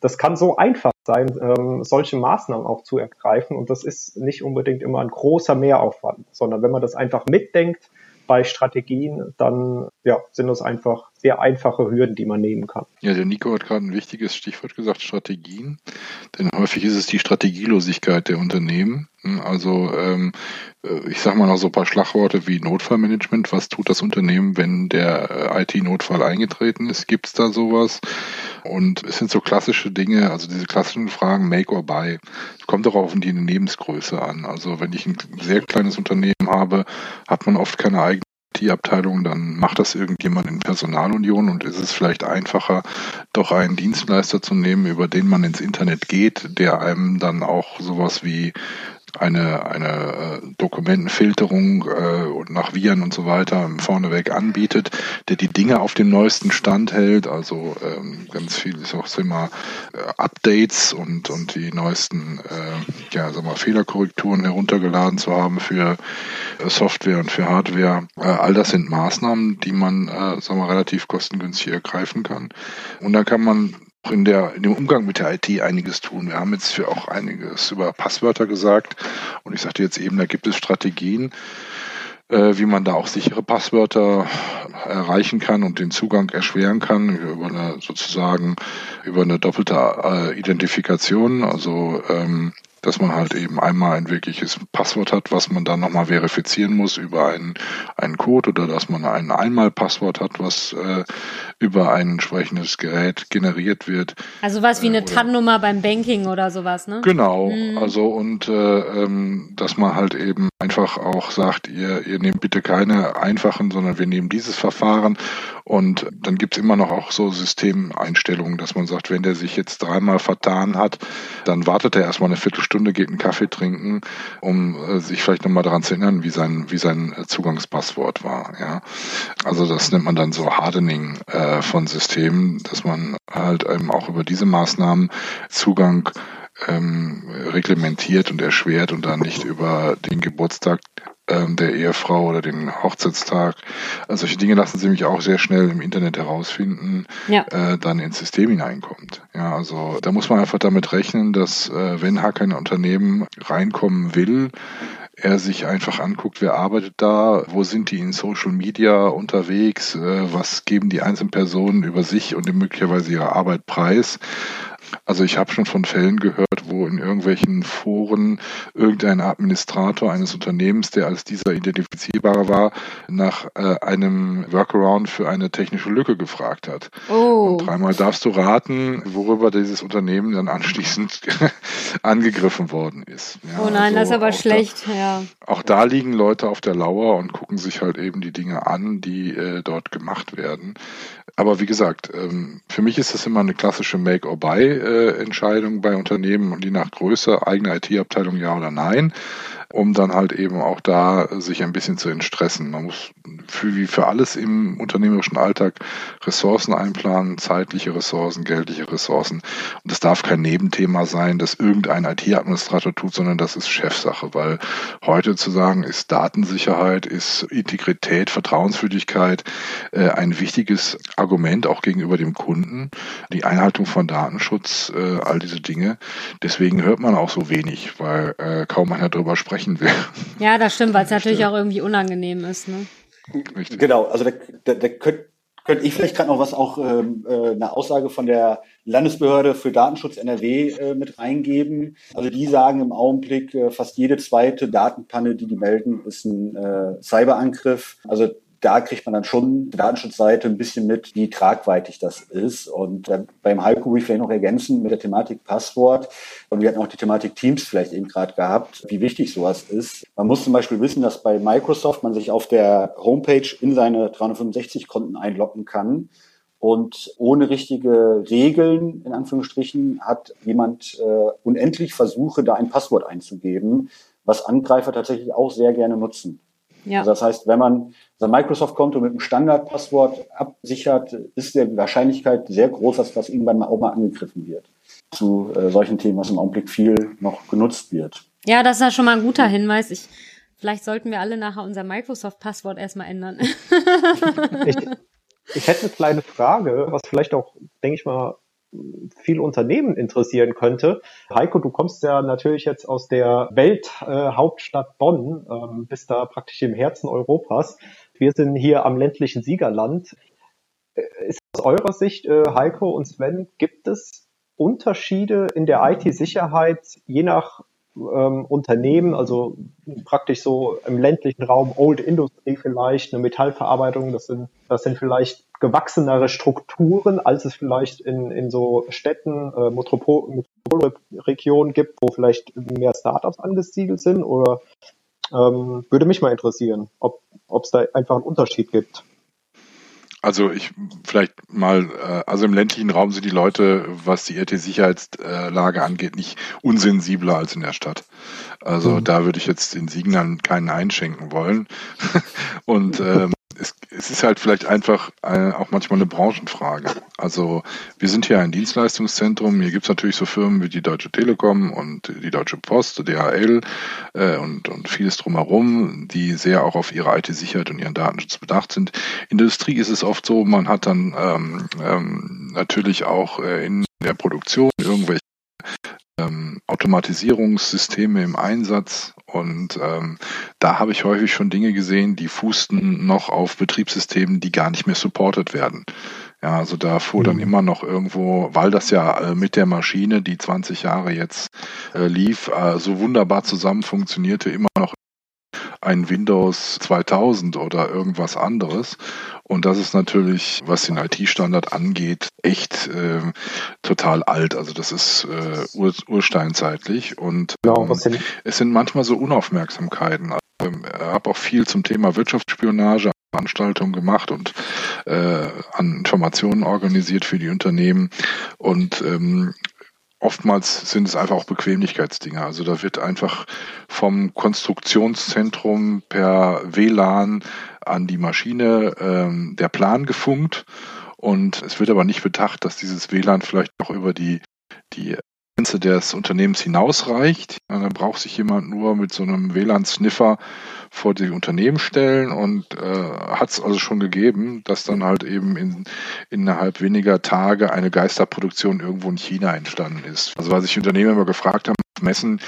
das kann so einfach sein, ähm, solche Maßnahmen auch zu ergreifen. Und das ist nicht unbedingt immer ein großer Mehraufwand, sondern wenn man das einfach mitdenkt, bei Strategien, dann ja, sind das einfach sehr einfache Hürden, die man nehmen kann. Ja, der Nico hat gerade ein wichtiges Stichwort gesagt, Strategien. Denn häufig ist es die Strategielosigkeit der Unternehmen. Also ähm, äh, ich sage mal noch so ein paar Schlagworte wie Notfallmanagement. Was tut das Unternehmen, wenn der äh, IT-Notfall eingetreten ist? Gibt es da sowas? Und es sind so klassische Dinge, also diese klassischen Fragen Make or Buy. Es kommt auch auf die Lebensgröße an. Also wenn ich ein sehr kleines Unternehmen habe, hat man oft keine eigene IT-Abteilung, dann macht das irgendjemand in Personalunion und ist es vielleicht einfacher, doch einen Dienstleister zu nehmen, über den man ins Internet geht, der einem dann auch sowas wie eine, eine äh, Dokumentenfilterung äh, nach Viren und so weiter vorneweg anbietet, der die Dinge auf dem neuesten Stand hält, also ähm, ganz viel ist auch immer äh, Updates und, und die neuesten äh, ja, sag mal, Fehlerkorrekturen heruntergeladen zu haben für äh, Software und für Hardware. Äh, all das sind Maßnahmen, die man äh, sag mal, relativ kostengünstig ergreifen kann. Und dann kann man auch in, der, in dem Umgang mit der IT einiges tun. Wir haben jetzt für auch einiges über Passwörter gesagt und ich sagte jetzt eben, da gibt es Strategien, äh, wie man da auch sichere Passwörter erreichen kann und den Zugang erschweren kann über eine sozusagen über eine doppelte äh, Identifikation. Also ähm, dass man halt eben einmal ein wirkliches Passwort hat, was man dann nochmal verifizieren muss über einen, einen Code oder dass man ein Einmalpasswort hat, was äh, über ein entsprechendes Gerät generiert wird. Also was wie eine äh, TAN-Nummer beim Banking oder sowas, ne? Genau, mhm. also und äh, ähm, dass man halt eben einfach auch sagt, ihr, ihr nehmt bitte keine einfachen, sondern wir nehmen dieses Verfahren und dann gibt's immer noch auch so Systemeinstellungen, dass man sagt, wenn der sich jetzt dreimal vertan hat, dann wartet er erstmal eine Viertelstunde, geht einen Kaffee trinken, um äh, sich vielleicht nochmal daran zu erinnern, wie sein, wie sein Zugangspasswort war. Ja, Also das nennt man dann so Hardening äh, von Systemen, dass man halt eben auch über diese Maßnahmen Zugang ähm, reglementiert und erschwert und dann nicht über den Geburtstag ähm, der Ehefrau oder den Hochzeitstag. Also solche Dinge lassen sie mich auch sehr schnell im Internet herausfinden, ja. äh, dann ins System hineinkommt. Ja, also da muss man einfach damit rechnen, dass äh, wenn Hacker in ein Unternehmen reinkommen will, er sich einfach anguckt, wer arbeitet da, wo sind die in Social Media unterwegs, äh, was geben die einzelnen Personen über sich und möglicherweise ihre Arbeit preis. Also ich habe schon von Fällen gehört, wo in irgendwelchen Foren irgendein Administrator eines Unternehmens, der als dieser identifizierbar war, nach äh, einem Workaround für eine technische Lücke gefragt hat. Oh. Und dreimal darfst du raten, worüber dieses Unternehmen dann anschließend angegriffen worden ist. Ja, oh nein, also das ist aber schlecht. Da, ja. Auch da liegen Leute auf der Lauer und gucken sich halt eben die Dinge an, die äh, dort gemacht werden. Aber wie gesagt, ähm, für mich ist das immer eine klassische Make-or-Buy-Entscheidung äh, bei Unternehmen und die nach Größe, eigene IT-Abteilung ja oder nein um dann halt eben auch da sich ein bisschen zu entstressen. Man muss für, wie für alles im unternehmerischen Alltag Ressourcen einplanen, zeitliche Ressourcen, geldliche Ressourcen. Und es darf kein Nebenthema sein, dass irgendein IT-Administrator tut, sondern das ist Chefsache, weil heute zu sagen, ist Datensicherheit, ist Integrität, Vertrauenswürdigkeit äh, ein wichtiges Argument auch gegenüber dem Kunden, die Einhaltung von Datenschutz, äh, all diese Dinge. Deswegen hört man auch so wenig, weil äh, kaum einer darüber spricht sprechen will. Ja, das stimmt, weil es natürlich auch irgendwie unangenehm ist. Ne? Richtig. Genau, also da, da, da könnte könnt ich vielleicht gerade noch was auch ähm, äh, eine Aussage von der Landesbehörde für Datenschutz NRW äh, mit reingeben. Also die sagen im Augenblick, äh, fast jede zweite Datenpanne, die die melden, ist ein äh, Cyberangriff. Also da kriegt man dann schon Datenschutzseite ein bisschen mit, wie tragweitig das ist. Und äh, beim Heiko will ich vielleicht noch ergänzen mit der Thematik Passwort. Und wir hatten auch die Thematik Teams vielleicht eben gerade gehabt, wie wichtig sowas ist. Man muss zum Beispiel wissen, dass bei Microsoft man sich auf der Homepage in seine 365-Konten einloggen kann. Und ohne richtige Regeln, in Anführungsstrichen, hat jemand äh, unendlich Versuche, da ein Passwort einzugeben, was Angreifer tatsächlich auch sehr gerne nutzen. Ja. Also das heißt, wenn man sein Microsoft-Konto mit einem Standardpasswort absichert, ist die Wahrscheinlichkeit sehr groß, dass das irgendwann auch mal angegriffen wird. Zu äh, solchen Themen, was im Augenblick viel noch genutzt wird. Ja, das ist ja schon mal ein guter Hinweis. Ich, vielleicht sollten wir alle nachher unser Microsoft-Passwort erstmal ändern. ich, ich hätte eine kleine Frage, was vielleicht auch, denke ich mal, viel Unternehmen interessieren könnte. Heiko, du kommst ja natürlich jetzt aus der Welthauptstadt äh, Bonn, ähm, bist da praktisch im Herzen Europas. Wir sind hier am ländlichen Siegerland. Äh, ist aus eurer Sicht, äh, Heiko und Sven, gibt es Unterschiede in der IT-Sicherheit je nach ähm, Unternehmen, also praktisch so im ländlichen Raum Old Industry vielleicht, eine Metallverarbeitung, das sind, das sind vielleicht gewachsenere Strukturen, als es vielleicht in, in so Städten, äh, Metropolregionen gibt, wo vielleicht mehr Startups angesiedelt sind oder ähm, würde mich mal interessieren, ob es da einfach einen Unterschied gibt. Also ich vielleicht mal, äh, also im ländlichen Raum sind die Leute, was die IT-Sicherheitslage angeht, nicht unsensibler als in der Stadt. Also mhm. da würde ich jetzt den Signern keinen einschenken wollen. Und ähm, es, es ist halt vielleicht einfach äh, auch manchmal eine Branchenfrage. Also wir sind hier ein Dienstleistungszentrum. Hier gibt es natürlich so Firmen wie die Deutsche Telekom und die Deutsche Post, DHL äh, und, und vieles drumherum, die sehr auch auf ihre IT-Sicherheit und ihren Datenschutz bedacht sind. In der Industrie ist es oft so, man hat dann ähm, ähm, natürlich auch äh, in der Produktion irgendwelche ähm, Automatisierungssysteme im Einsatz und ähm, da habe ich häufig schon Dinge gesehen, die fußten noch auf Betriebssystemen, die gar nicht mehr supported werden. Ja, also da fuhr dann mhm. immer noch irgendwo, weil das ja äh, mit der Maschine, die 20 Jahre jetzt äh, lief, äh, so wunderbar zusammen funktionierte, immer noch ein Windows 2000 oder irgendwas anderes. Und das ist natürlich, was den IT-Standard angeht, echt äh, total alt. Also das ist äh, ur ursteinzeitlich. Und ähm, es sind manchmal so Unaufmerksamkeiten. Ich ähm, habe auch viel zum Thema Wirtschaftsspionage Veranstaltungen gemacht und äh, an Informationen organisiert für die Unternehmen. Und ähm, oftmals sind es einfach auch Bequemlichkeitsdinge. Also da wird einfach vom Konstruktionszentrum per WLAN an die Maschine ähm, der Plan gefunkt. Und es wird aber nicht bedacht, dass dieses WLAN vielleicht noch über die, die Grenze des Unternehmens hinausreicht. Dann braucht sich jemand nur mit so einem WLAN-Sniffer vor die Unternehmen stellen und äh, hat es also schon gegeben, dass dann halt eben in, innerhalb weniger Tage eine Geisterproduktion irgendwo in China entstanden ist. Also was sich Unternehmen immer gefragt haben, messen,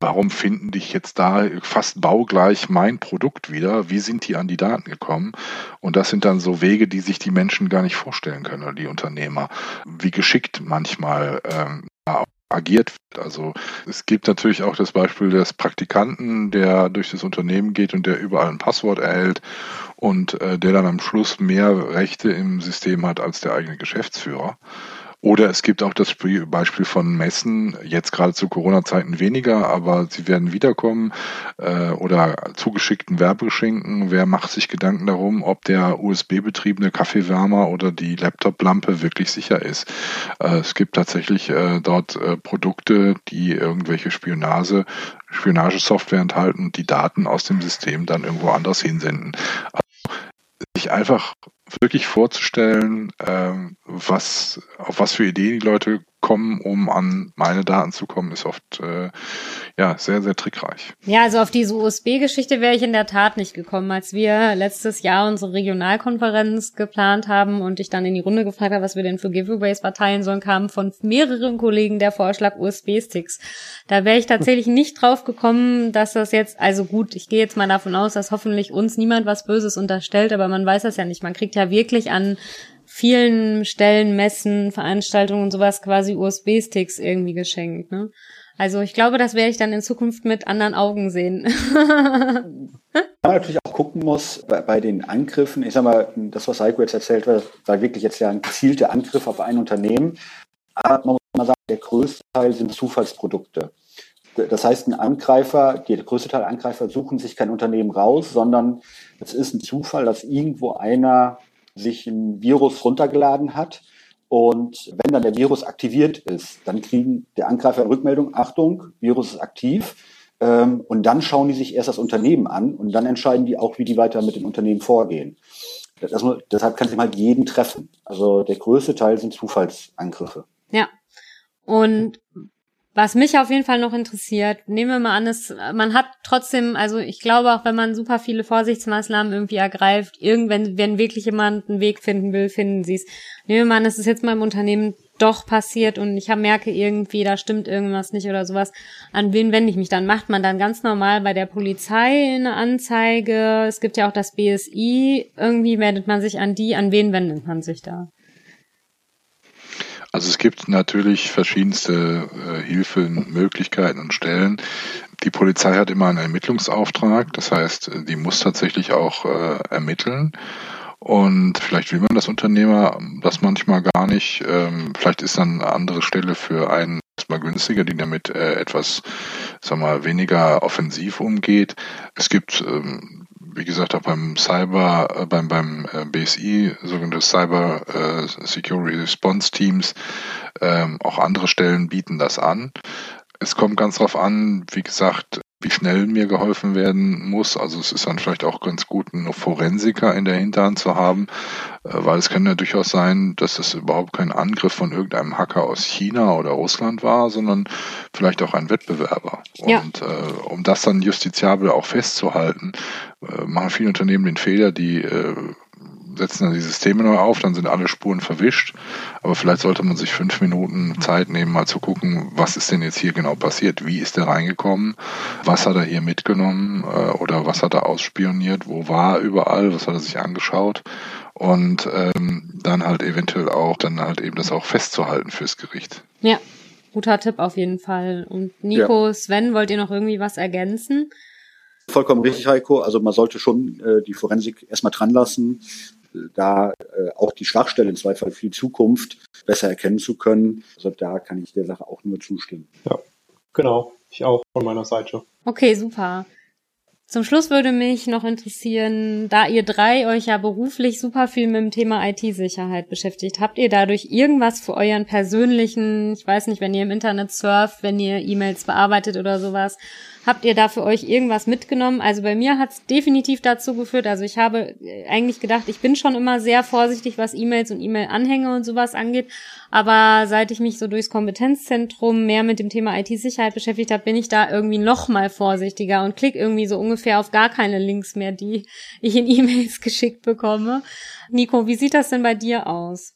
warum finden dich jetzt da fast baugleich mein Produkt wieder? Wie sind die an die Daten gekommen? Und das sind dann so Wege, die sich die Menschen gar nicht vorstellen können oder die Unternehmer. Wie geschickt manchmal ähm, agiert wird. Also es gibt natürlich auch das Beispiel des Praktikanten, der durch das Unternehmen geht und der überall ein Passwort erhält und äh, der dann am Schluss mehr Rechte im System hat als der eigene Geschäftsführer. Oder es gibt auch das Beispiel von Messen, jetzt gerade zu Corona-Zeiten weniger, aber sie werden wiederkommen. Äh, oder zugeschickten Werbegeschenken. Wer macht sich Gedanken darum, ob der USB-betriebene Kaffeewärmer oder die Laptop-Lampe wirklich sicher ist? Äh, es gibt tatsächlich äh, dort äh, Produkte, die irgendwelche Spionage, Spionagesoftware enthalten und die Daten aus dem System dann irgendwo anders hinsenden. Also, sich einfach wirklich vorzustellen, ähm, was, auf was für Ideen die Leute kommen, um an meine Daten zu kommen, ist oft äh, ja sehr, sehr trickreich. Ja, also auf diese USB-Geschichte wäre ich in der Tat nicht gekommen, als wir letztes Jahr unsere Regionalkonferenz geplant haben und ich dann in die Runde gefragt habe, was wir denn für Giveaways verteilen sollen, kam von mehreren Kollegen der Vorschlag USB-Sticks. Da wäre ich tatsächlich nicht drauf gekommen, dass das jetzt, also gut, ich gehe jetzt mal davon aus, dass hoffentlich uns niemand was Böses unterstellt, aber man weiß das ja nicht. Man kriegt ja wirklich an vielen Stellen, Messen, Veranstaltungen und sowas quasi USB-Sticks irgendwie geschenkt. Ne? Also ich glaube, das werde ich dann in Zukunft mit anderen Augen sehen. Man natürlich auch gucken muss bei, bei, den Angriffen. Ich sag mal, das, was Heiko jetzt erzählt hat, war wirklich jetzt ja ein gezielter Angriff auf ein Unternehmen. Aber man muss mal sagen, der größte Teil sind Zufallsprodukte. Das heißt, ein Angreifer, der größte Teil Angreifer suchen sich kein Unternehmen raus, sondern es ist ein Zufall, dass irgendwo einer sich ein Virus runtergeladen hat. Und wenn dann der Virus aktiviert ist, dann kriegen der Angreifer Rückmeldung, Achtung, Virus ist aktiv. Ähm, und dann schauen die sich erst das Unternehmen an und dann entscheiden die auch, wie die weiter mit dem Unternehmen vorgehen. Das, deshalb kann sich halt jeden treffen. Also der größte Teil sind Zufallsangriffe. Ja. Und was mich auf jeden Fall noch interessiert, nehmen wir mal an, es, man hat trotzdem, also ich glaube auch, wenn man super viele Vorsichtsmaßnahmen irgendwie ergreift, irgendwann, wenn wirklich jemand einen Weg finden will, finden sie es. Nehmen wir mal an, es ist jetzt mal im Unternehmen doch passiert und ich merke irgendwie, da stimmt irgendwas nicht oder sowas. An wen wende ich mich dann? Macht man dann ganz normal bei der Polizei eine Anzeige? Es gibt ja auch das BSI. Irgendwie wendet man sich an die. An wen wendet man sich da? Also es gibt natürlich verschiedenste äh, Hilfen, Möglichkeiten und Stellen. Die Polizei hat immer einen Ermittlungsauftrag, das heißt, die muss tatsächlich auch äh, ermitteln. Und vielleicht will man das Unternehmer das manchmal gar nicht. Ähm, vielleicht ist dann eine andere Stelle für einen erstmal günstiger, die damit äh, etwas, sag mal, weniger offensiv umgeht. Es gibt ähm, wie gesagt, auch beim Cyber, äh, beim, beim äh, BSI, sogenannte Cyber äh, Security Response Teams, ähm, auch andere Stellen bieten das an. Es kommt ganz drauf an, wie gesagt, wie schnell mir geholfen werden muss. Also es ist dann vielleicht auch ganz gut, einen Forensiker in der Hinterhand zu haben, äh, weil es kann ja durchaus sein, dass es überhaupt kein Angriff von irgendeinem Hacker aus China oder Russland war, sondern vielleicht auch ein Wettbewerber. Ja. Und äh, um das dann justiziabel auch festzuhalten, äh, machen viele Unternehmen den Fehler, die äh, setzen dann die Systeme neu auf, dann sind alle Spuren verwischt. Aber vielleicht sollte man sich fünf Minuten Zeit nehmen, mal zu gucken, was ist denn jetzt hier genau passiert? Wie ist der reingekommen? Was hat er hier mitgenommen? Äh, oder was hat er ausspioniert? Wo war er überall? Was hat er sich angeschaut? und ähm, dann halt eventuell auch dann halt eben das auch festzuhalten fürs Gericht. Ja, guter Tipp auf jeden Fall. Und Nico, ja. Sven, wollt ihr noch irgendwie was ergänzen? Vollkommen richtig, Heiko. Also man sollte schon äh, die Forensik erstmal dran lassen, da äh, auch die Schwachstelle in zwei Fall für die Zukunft besser erkennen zu können. Also da kann ich der Sache auch nur zustimmen. Ja, genau. Ich auch von meiner Seite. Okay, super. Zum Schluss würde mich noch interessieren, da ihr drei euch ja beruflich super viel mit dem Thema IT-Sicherheit beschäftigt, habt ihr dadurch irgendwas für euren persönlichen, ich weiß nicht, wenn ihr im Internet surft, wenn ihr E-Mails bearbeitet oder sowas, Habt ihr da für euch irgendwas mitgenommen? Also bei mir hat es definitiv dazu geführt. Also ich habe äh, eigentlich gedacht, ich bin schon immer sehr vorsichtig, was E-Mails und E-Mail-Anhänge und sowas angeht. Aber seit ich mich so durchs Kompetenzzentrum mehr mit dem Thema IT-Sicherheit beschäftigt habe, bin ich da irgendwie noch mal vorsichtiger und klick irgendwie so ungefähr auf gar keine Links mehr, die ich in E-Mails geschickt bekomme. Nico, wie sieht das denn bei dir aus?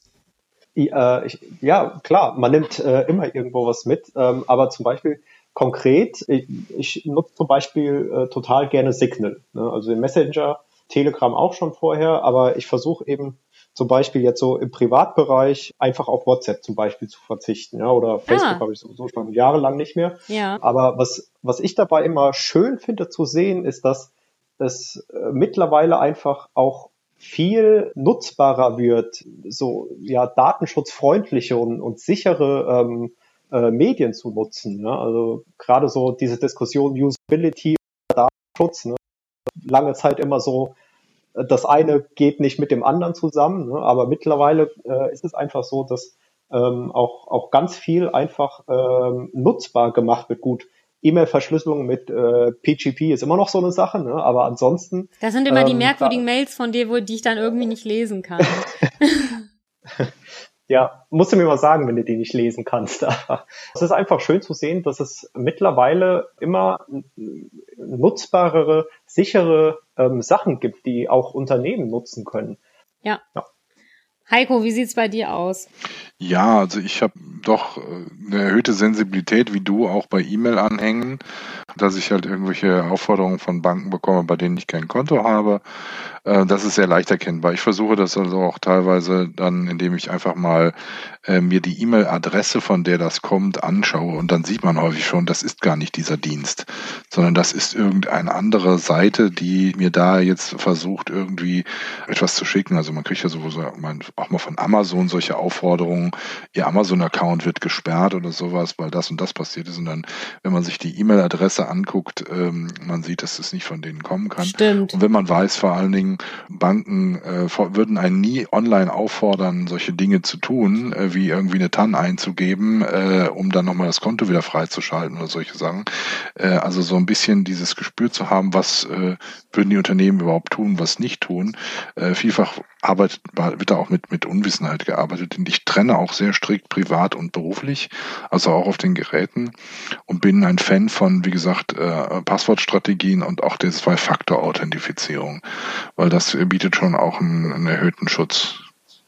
Ja, äh, ja klar, man nimmt äh, immer irgendwo was mit, ähm, aber zum Beispiel konkret, ich, ich nutze zum Beispiel äh, total gerne Signal, ne? also den Messenger, Telegram auch schon vorher, aber ich versuche eben zum Beispiel jetzt so im Privatbereich einfach auf WhatsApp zum Beispiel zu verzichten, ja, oder Facebook ah. habe ich sowieso schon jahrelang nicht mehr. Ja. Aber was, was ich dabei immer schön finde zu sehen, ist, dass es äh, mittlerweile einfach auch viel nutzbarer wird, so ja datenschutzfreundliche und, und sichere ähm, äh, Medien zu nutzen. Ne? Also gerade so diese Diskussion Usability, Datenschutz, ne? lange Zeit immer so, äh, das eine geht nicht mit dem anderen zusammen, ne? aber mittlerweile äh, ist es einfach so, dass ähm, auch, auch ganz viel einfach ähm, nutzbar gemacht wird. Gut, E-Mail-Verschlüsselung mit äh, PGP ist immer noch so eine Sache, ne? aber ansonsten. Das sind immer ähm, die merkwürdigen da, Mails von dir, wo die ich dann irgendwie nicht lesen kann. Ja, musst du mir mal sagen, wenn du die nicht lesen kannst. es ist einfach schön zu sehen, dass es mittlerweile immer nutzbarere, sichere ähm, Sachen gibt, die auch Unternehmen nutzen können. Ja. ja. Heiko, wie sieht's bei dir aus? Ja, also ich habe doch äh, eine erhöhte Sensibilität wie du auch bei E-Mail-Anhängen, dass ich halt irgendwelche Aufforderungen von Banken bekomme, bei denen ich kein Konto habe. Äh, das ist sehr leicht erkennbar. Ich versuche das also auch teilweise dann, indem ich einfach mal äh, mir die E-Mail-Adresse, von der das kommt, anschaue und dann sieht man häufig schon, das ist gar nicht dieser Dienst, sondern das ist irgendeine andere Seite, die mir da jetzt versucht, irgendwie etwas zu schicken. Also man kriegt ja sowieso auch mal von Amazon solche Aufforderungen, ihr Amazon-Account wird gesperrt oder sowas, weil das und das passiert ist. Und dann, wenn man sich die E-Mail-Adresse anguckt, ähm, man sieht, dass es nicht von denen kommen kann. Stimmt. Und wenn man weiß vor allen Dingen, Banken äh, würden einen nie online auffordern, solche Dinge zu tun, äh, wie irgendwie eine TAN einzugeben, äh, um dann nochmal das Konto wieder freizuschalten oder solche Sachen. Äh, also so ein bisschen dieses Gespür zu haben, was äh, würden die Unternehmen überhaupt tun, was nicht tun. Äh, vielfach arbeitet, wird da auch mit, mit Unwissenheit gearbeitet. Und ich trenne auch sehr strikt privat und beruflich, also auch auf den Geräten und bin ein Fan von, wie gesagt, äh, Passwortstrategien und auch der Zwei-Faktor-Authentifizierung, weil das bietet schon auch einen, einen erhöhten Schutz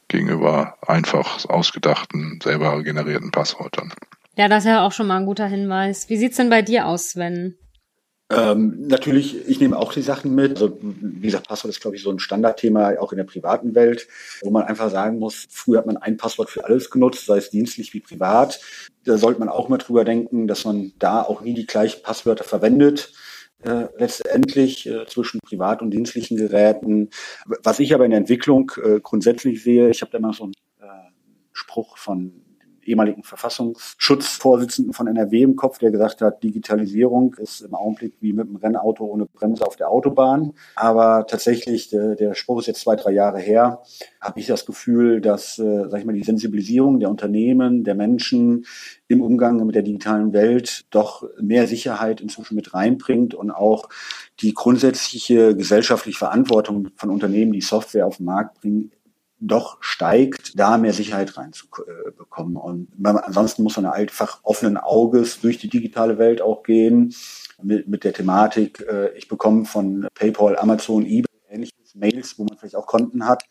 gegenüber einfach ausgedachten, selber generierten Passwörtern. Ja, das ist ja auch schon mal ein guter Hinweis. Wie sieht's denn bei dir aus, Sven? Ähm, natürlich, ich nehme auch die Sachen mit. Also, wie gesagt, Passwort ist, glaube ich, so ein Standardthema auch in der privaten Welt, wo man einfach sagen muss, früher hat man ein Passwort für alles genutzt, sei es dienstlich wie privat. Da sollte man auch mal drüber denken, dass man da auch nie die gleichen Passwörter verwendet. Äh, letztendlich äh, zwischen privat und dienstlichen Geräten. Was ich aber in der Entwicklung äh, grundsätzlich sehe, ich habe da mal so einen äh, Spruch von ehemaligen Verfassungsschutzvorsitzenden von NRW im Kopf, der gesagt hat, Digitalisierung ist im Augenblick wie mit einem Rennauto ohne Bremse auf der Autobahn. Aber tatsächlich, der, der Spruch ist jetzt zwei, drei Jahre her, habe ich das Gefühl, dass, äh, sag ich mal, die Sensibilisierung der Unternehmen, der Menschen im Umgang mit der digitalen Welt doch mehr Sicherheit inzwischen mit reinbringt und auch die grundsätzliche gesellschaftliche Verantwortung von Unternehmen, die Software auf den Markt bringen, doch steigt, da mehr Sicherheit reinzubekommen. Und ansonsten muss man einfach offenen Auges durch die digitale Welt auch gehen mit, mit der Thematik, äh, ich bekomme von PayPal, Amazon, eBay, ähnliches Mails, wo man vielleicht auch Konten hat.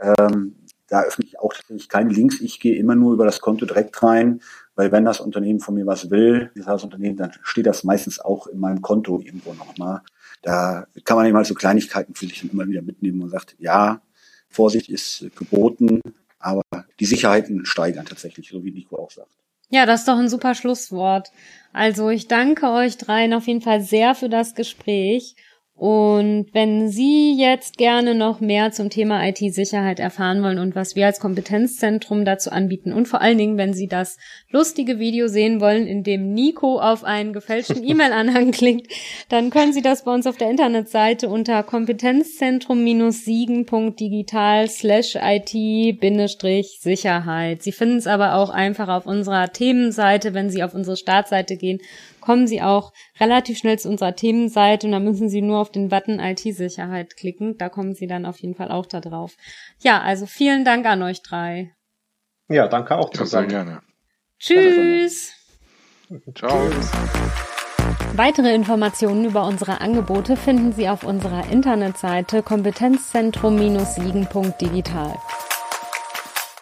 Ähm, da öffne ich auch keine Links. Ich gehe immer nur über das Konto direkt rein, weil wenn das Unternehmen von mir was will, das Unternehmen, dann steht das meistens auch in meinem Konto irgendwo nochmal. Da kann man eben halt so Kleinigkeiten für sich immer wieder mitnehmen und sagt, ja, Vorsicht ist geboten, aber die Sicherheiten steigern tatsächlich, so wie Nico auch sagt. Ja, das ist doch ein super Schlusswort. Also ich danke euch dreien auf jeden Fall sehr für das Gespräch und wenn Sie jetzt gerne noch mehr zum Thema IT-Sicherheit erfahren wollen und was wir als Kompetenzzentrum dazu anbieten und vor allen Dingen, wenn Sie das lustige Video sehen wollen, in dem Nico auf einen gefälschten E-Mail-Anhang klickt, dann können Sie das bei uns auf der Internetseite unter kompetenzzentrum-siegen.digital slash IT-Sicherheit. Sie finden es aber auch einfach auf unserer Themenseite, wenn Sie auf unsere Startseite gehen kommen Sie auch relativ schnell zu unserer Themenseite und da müssen Sie nur auf den Button IT-Sicherheit klicken. Da kommen Sie dann auf jeden Fall auch da drauf. Ja, also vielen Dank an euch drei. Ja, danke auch zusammen. Ja, sehr gerne. Tschüss. Ciao. Weitere Informationen über unsere Angebote finden Sie auf unserer Internetseite kompetenzzentrum-siegen.digital.